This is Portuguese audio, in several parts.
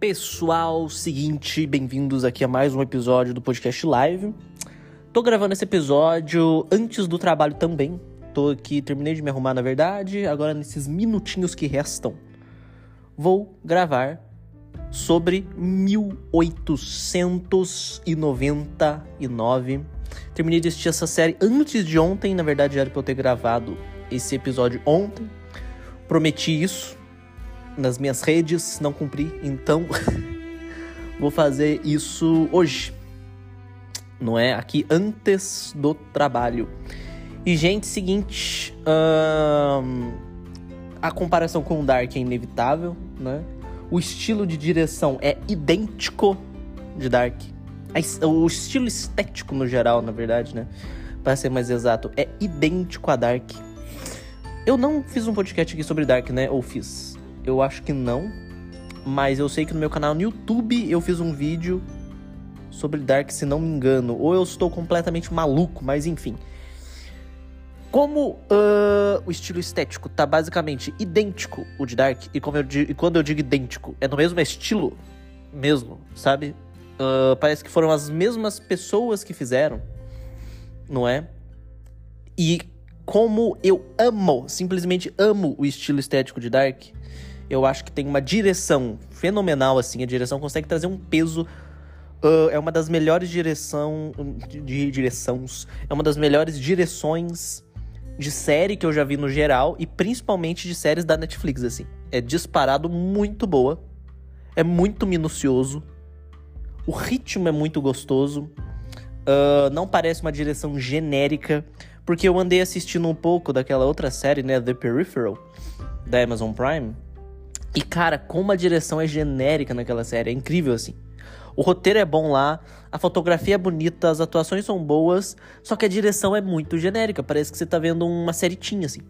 Pessoal, seguinte, bem-vindos aqui a mais um episódio do podcast live. Tô gravando esse episódio antes do trabalho também. Tô aqui, terminei de me arrumar na verdade, agora nesses minutinhos que restam, vou gravar sobre 1899. Terminei de assistir essa série antes de ontem, na verdade era pra eu ter gravado esse episódio ontem. Prometi isso nas minhas redes, não cumpri, então vou fazer isso hoje. Não é? Aqui antes do trabalho. E, gente, seguinte. Hum, a comparação com o Dark é inevitável, né? O estilo de direção é idêntico de Dark. O estilo estético no geral, na verdade, né? Para ser mais exato, é idêntico a Dark. Eu não fiz um podcast aqui sobre Dark, né? Ou fiz? Eu acho que não. Mas eu sei que no meu canal no YouTube eu fiz um vídeo sobre Dark, se não me engano. Ou eu estou completamente maluco, mas enfim. Como uh, o estilo estético tá basicamente idêntico o de Dark, e, eu, e quando eu digo idêntico, é no mesmo estilo mesmo, sabe? Uh, parece que foram as mesmas pessoas que fizeram, não é? E como eu amo, simplesmente amo o estilo estético de Dark, eu acho que tem uma direção fenomenal, assim. A direção consegue trazer um peso. Uh, é uma das melhores direção, de, de direções. É uma das melhores direções de série que eu já vi no geral. E principalmente de séries da Netflix, assim. É disparado muito boa. É muito minucioso. O ritmo é muito gostoso. Uh, não parece uma direção genérica. Porque eu andei assistindo um pouco daquela outra série, né? The Peripheral, da Amazon Prime. E, cara, como a direção é genérica naquela série, é incrível assim. O roteiro é bom lá, a fotografia é bonita, as atuações são boas, só que a direção é muito genérica, parece que você tá vendo uma seritinha, assim.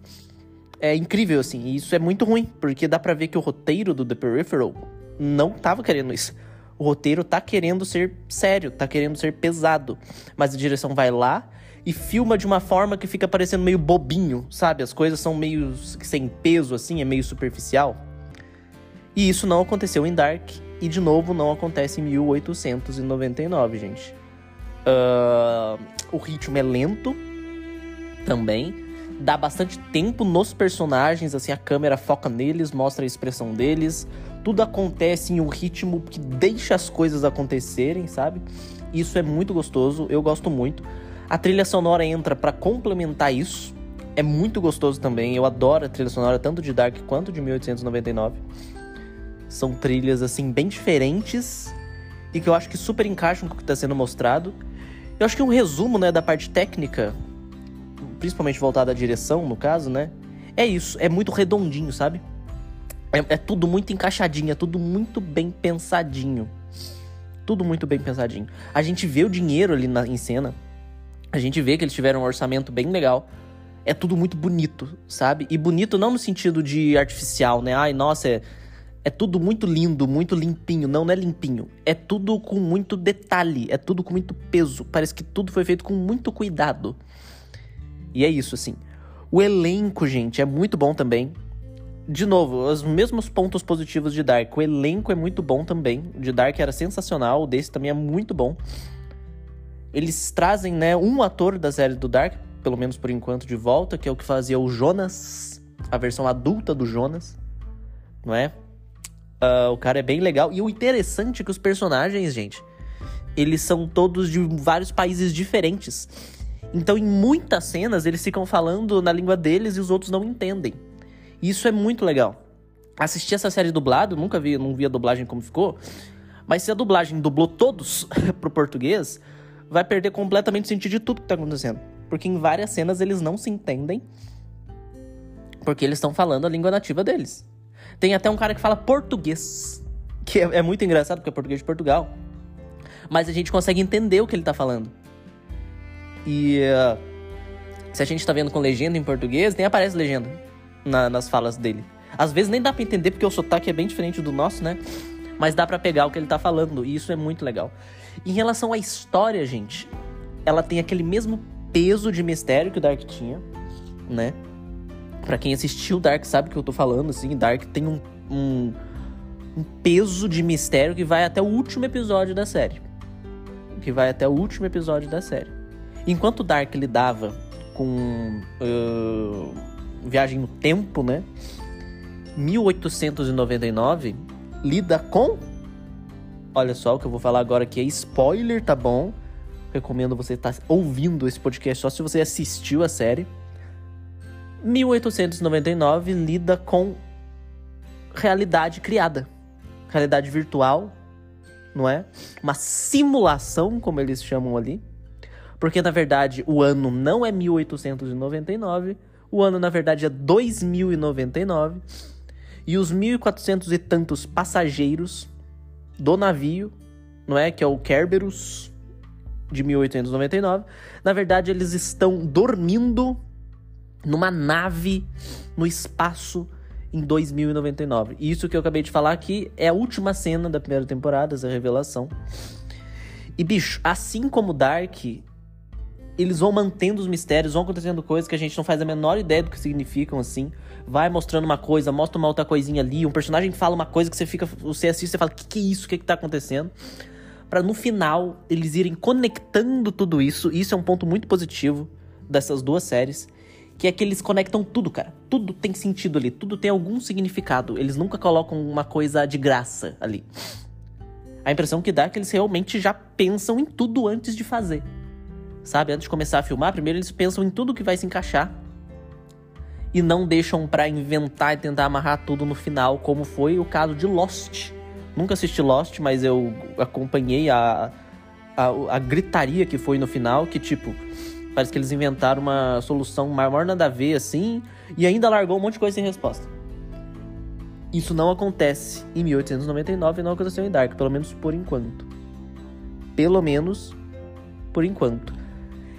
É incrível, assim, e isso é muito ruim, porque dá pra ver que o roteiro do The Peripheral não tava querendo isso. O roteiro tá querendo ser sério, tá querendo ser pesado, mas a direção vai lá e filma de uma forma que fica parecendo meio bobinho, sabe? As coisas são meio sem peso, assim, é meio superficial. E isso não aconteceu em Dark, e de novo não acontece em 1899, gente. Uh, o ritmo é lento também. Dá bastante tempo nos personagens, assim, a câmera foca neles, mostra a expressão deles. Tudo acontece em um ritmo que deixa as coisas acontecerem, sabe? Isso é muito gostoso, eu gosto muito. A trilha sonora entra para complementar isso. É muito gostoso também. Eu adoro a trilha sonora tanto de Dark quanto de 1899. São trilhas, assim, bem diferentes e que eu acho que super encaixam com o que está sendo mostrado. Eu acho que um resumo, né, da parte técnica, principalmente voltada à direção, no caso, né, é isso. É muito redondinho, sabe? É, é tudo muito encaixadinho, é tudo muito bem pensadinho. Tudo muito bem pensadinho. A gente vê o dinheiro ali na, em cena. A gente vê que eles tiveram um orçamento bem legal. É tudo muito bonito, sabe? E bonito não no sentido de artificial, né? Ai, nossa, é é tudo muito lindo, muito limpinho. Não, não é limpinho. É tudo com muito detalhe, é tudo com muito peso. Parece que tudo foi feito com muito cuidado. E é isso, assim. O elenco, gente, é muito bom também. De novo, os mesmos pontos positivos de Dark. O elenco é muito bom também. O de Dark era sensacional, o desse também é muito bom. Eles trazem, né, um ator da série do Dark, pelo menos por enquanto, de volta, que é o que fazia o Jonas, a versão adulta do Jonas, não é? Uh, o cara é bem legal. E o interessante é que os personagens, gente, eles são todos de vários países diferentes. Então, em muitas cenas, eles ficam falando na língua deles e os outros não entendem. Isso é muito legal. Assisti essa série dublado, nunca vi, não vi a dublagem como ficou. Mas se a dublagem dublou todos pro português, vai perder completamente o sentido de tudo que tá acontecendo. Porque em várias cenas eles não se entendem. Porque eles estão falando a língua nativa deles. Tem até um cara que fala português, que é, é muito engraçado porque é português de Portugal. Mas a gente consegue entender o que ele tá falando. E uh, se a gente tá vendo com legenda em português, nem aparece legenda na, nas falas dele. Às vezes nem dá pra entender porque o sotaque é bem diferente do nosso, né? Mas dá para pegar o que ele tá falando e isso é muito legal. Em relação à história, gente, ela tem aquele mesmo peso de mistério que o Dark tinha, né? Para quem assistiu Dark sabe o que eu tô falando, assim, Dark tem um, um, um peso de mistério que vai até o último episódio da série. Que vai até o último episódio da série. Enquanto Dark lidava com uh, viagem no tempo, né? 1899 lida com. Olha só o que eu vou falar agora aqui é spoiler, tá bom? Recomendo você estar tá ouvindo esse podcast só se você assistiu a série. 1899 lida com realidade criada, realidade virtual, não é? Uma simulação, como eles chamam ali. Porque na verdade o ano não é 1899, o ano na verdade é 2099 e os 1400 e tantos passageiros do navio, não é, que é o Kerberos de 1899, na verdade eles estão dormindo numa nave no espaço em 2099. E isso que eu acabei de falar aqui é a última cena da primeira temporada, essa revelação. E bicho, assim como Dark, eles vão mantendo os mistérios, vão acontecendo coisas que a gente não faz a menor ideia do que significam, assim. Vai mostrando uma coisa, mostra uma outra coisinha ali, um personagem fala uma coisa que você fica. Você assiste e fala, que, que é isso? O que, que tá acontecendo? para no final eles irem conectando tudo isso. E isso é um ponto muito positivo dessas duas séries. Que é que eles conectam tudo, cara. Tudo tem sentido ali, tudo tem algum significado. Eles nunca colocam uma coisa de graça ali. A impressão que dá é que eles realmente já pensam em tudo antes de fazer. Sabe? Antes de começar a filmar, primeiro eles pensam em tudo que vai se encaixar. E não deixam para inventar e tentar amarrar tudo no final, como foi o caso de Lost Nunca assisti Lost, mas eu acompanhei a, a, a gritaria que foi no final, que tipo, parece que eles inventaram uma solução maior nada a ver assim, e ainda largou um monte de coisa sem resposta. Isso não acontece em 1899 e não aconteceu em Dark, pelo menos por enquanto. Pelo menos por enquanto.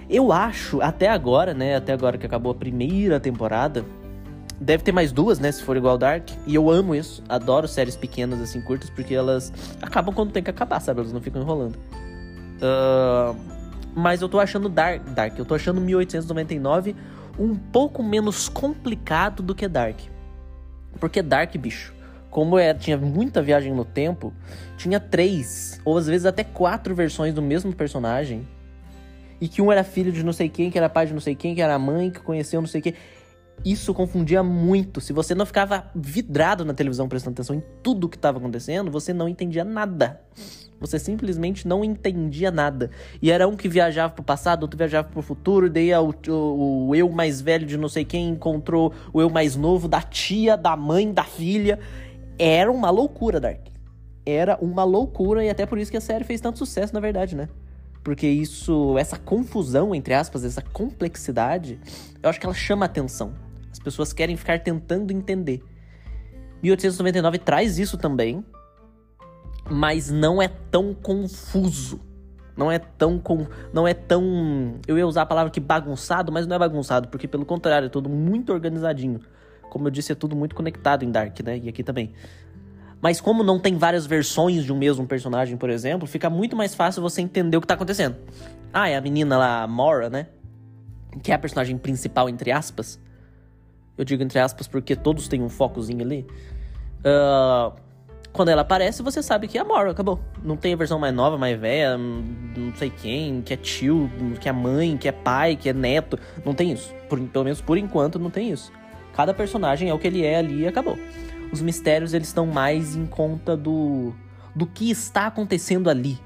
Eu acho, até agora, né? Até agora que acabou a primeira temporada, Deve ter mais duas, né? Se for igual Dark. E eu amo isso. Adoro séries pequenas, assim, curtas, porque elas acabam quando tem que acabar, sabe? Elas não ficam enrolando. Uh, mas eu tô achando Dark, Dark. Eu tô achando 1899 um pouco menos complicado do que Dark. Porque Dark, bicho, como é, tinha muita viagem no tempo, tinha três, ou às vezes até quatro versões do mesmo personagem. E que um era filho de não sei quem, que era pai de não sei quem, que era mãe, que conheceu não sei quem. Isso confundia muito. Se você não ficava vidrado na televisão prestando atenção em tudo que estava acontecendo, você não entendia nada. Você simplesmente não entendia nada. E era um que viajava pro passado, outro viajava pro futuro, daí o, o, o eu mais velho de não sei quem encontrou o eu mais novo da tia, da mãe, da filha. Era uma loucura, Dark. Era uma loucura, e até por isso que a série fez tanto sucesso, na verdade, né? Porque isso, essa confusão, entre aspas, essa complexidade, eu acho que ela chama atenção. As pessoas querem ficar tentando entender. 1899 traz isso também, mas não é tão confuso. Não é tão com, não é tão, eu ia usar a palavra que bagunçado, mas não é bagunçado, porque pelo contrário, é tudo muito organizadinho. Como eu disse, é tudo muito conectado em Dark, né? E aqui também. Mas como não tem várias versões de um mesmo personagem, por exemplo, fica muito mais fácil você entender o que tá acontecendo. Ah, é a menina lá, a Mora, né? Que é a personagem principal, entre aspas. Eu digo entre aspas porque todos têm um focozinho ali. Uh, quando ela aparece, você sabe que é a Mora, acabou. Não tem a versão mais nova, mais velha, não sei quem, que é tio, que é mãe, que é pai, que é neto. Não tem isso. Por, pelo menos por enquanto não tem isso. Cada personagem é o que ele é ali e acabou os mistérios eles estão mais em conta do do que está acontecendo ali.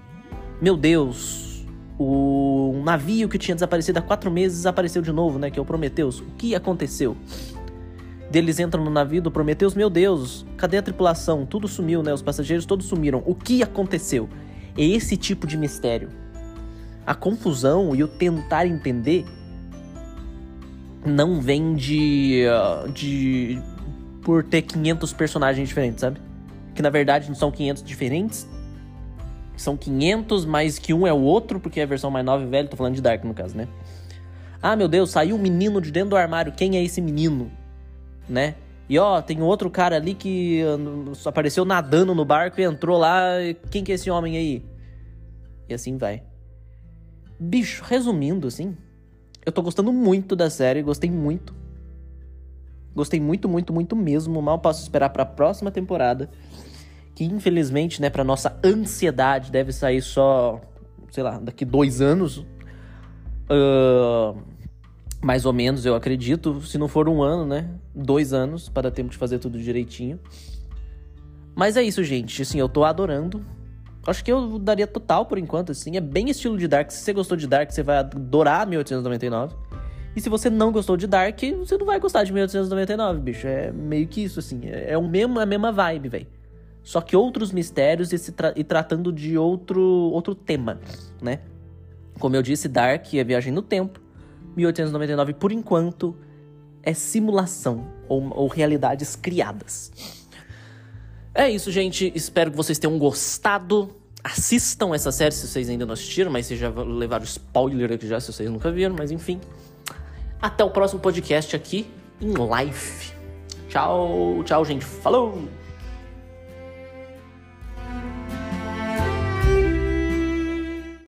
Meu Deus, o navio que tinha desaparecido há quatro meses apareceu de novo, né? Que é o Prometheus. O que aconteceu? Deles entram no navio do Prometheus, meu Deus, cadê a tripulação? Tudo sumiu, né? Os passageiros todos sumiram. O que aconteceu? É esse tipo de mistério. A confusão e o tentar entender não vem de, ah, de por ter 500 personagens diferentes, sabe? Que na verdade não são 500 diferentes. São 500, mais que um é o outro, porque é a versão mais nova e velha, tô falando de Dark no caso, né? Ah, meu Deus, saiu um menino de dentro do armário. Quem é esse menino? Né? E ó, tem outro cara ali que uh, apareceu nadando no barco e entrou lá. Quem que é esse homem aí? E assim vai. Bicho, resumindo assim, eu tô gostando muito da série, gostei muito. Gostei muito, muito, muito mesmo. Mal posso esperar para a próxima temporada. que infelizmente, né, para nossa ansiedade, deve sair só, sei lá, daqui dois anos. Uh, mais ou menos, eu acredito. Se não for um ano, né? Dois anos para dar tempo de fazer tudo direitinho. Mas é isso, gente. Assim, eu tô adorando. Acho que eu daria total por enquanto, assim. É bem estilo de Dark. Se você gostou de Dark, você vai adorar 1899. E se você não gostou de Dark, você não vai gostar de 1899, bicho. É meio que isso, assim. É, é o mesmo, a mesma vibe, velho. Só que outros mistérios e, tra e tratando de outro, outro tema, né? Como eu disse, Dark é viagem no tempo. 1899, por enquanto, é simulação ou, ou realidades criadas. É isso, gente. Espero que vocês tenham gostado. Assistam essa série se vocês ainda não assistiram, mas vocês já levaram spoiler aqui já se vocês nunca viram, mas enfim. Até o próximo podcast aqui em live. Tchau, tchau, gente. Falou!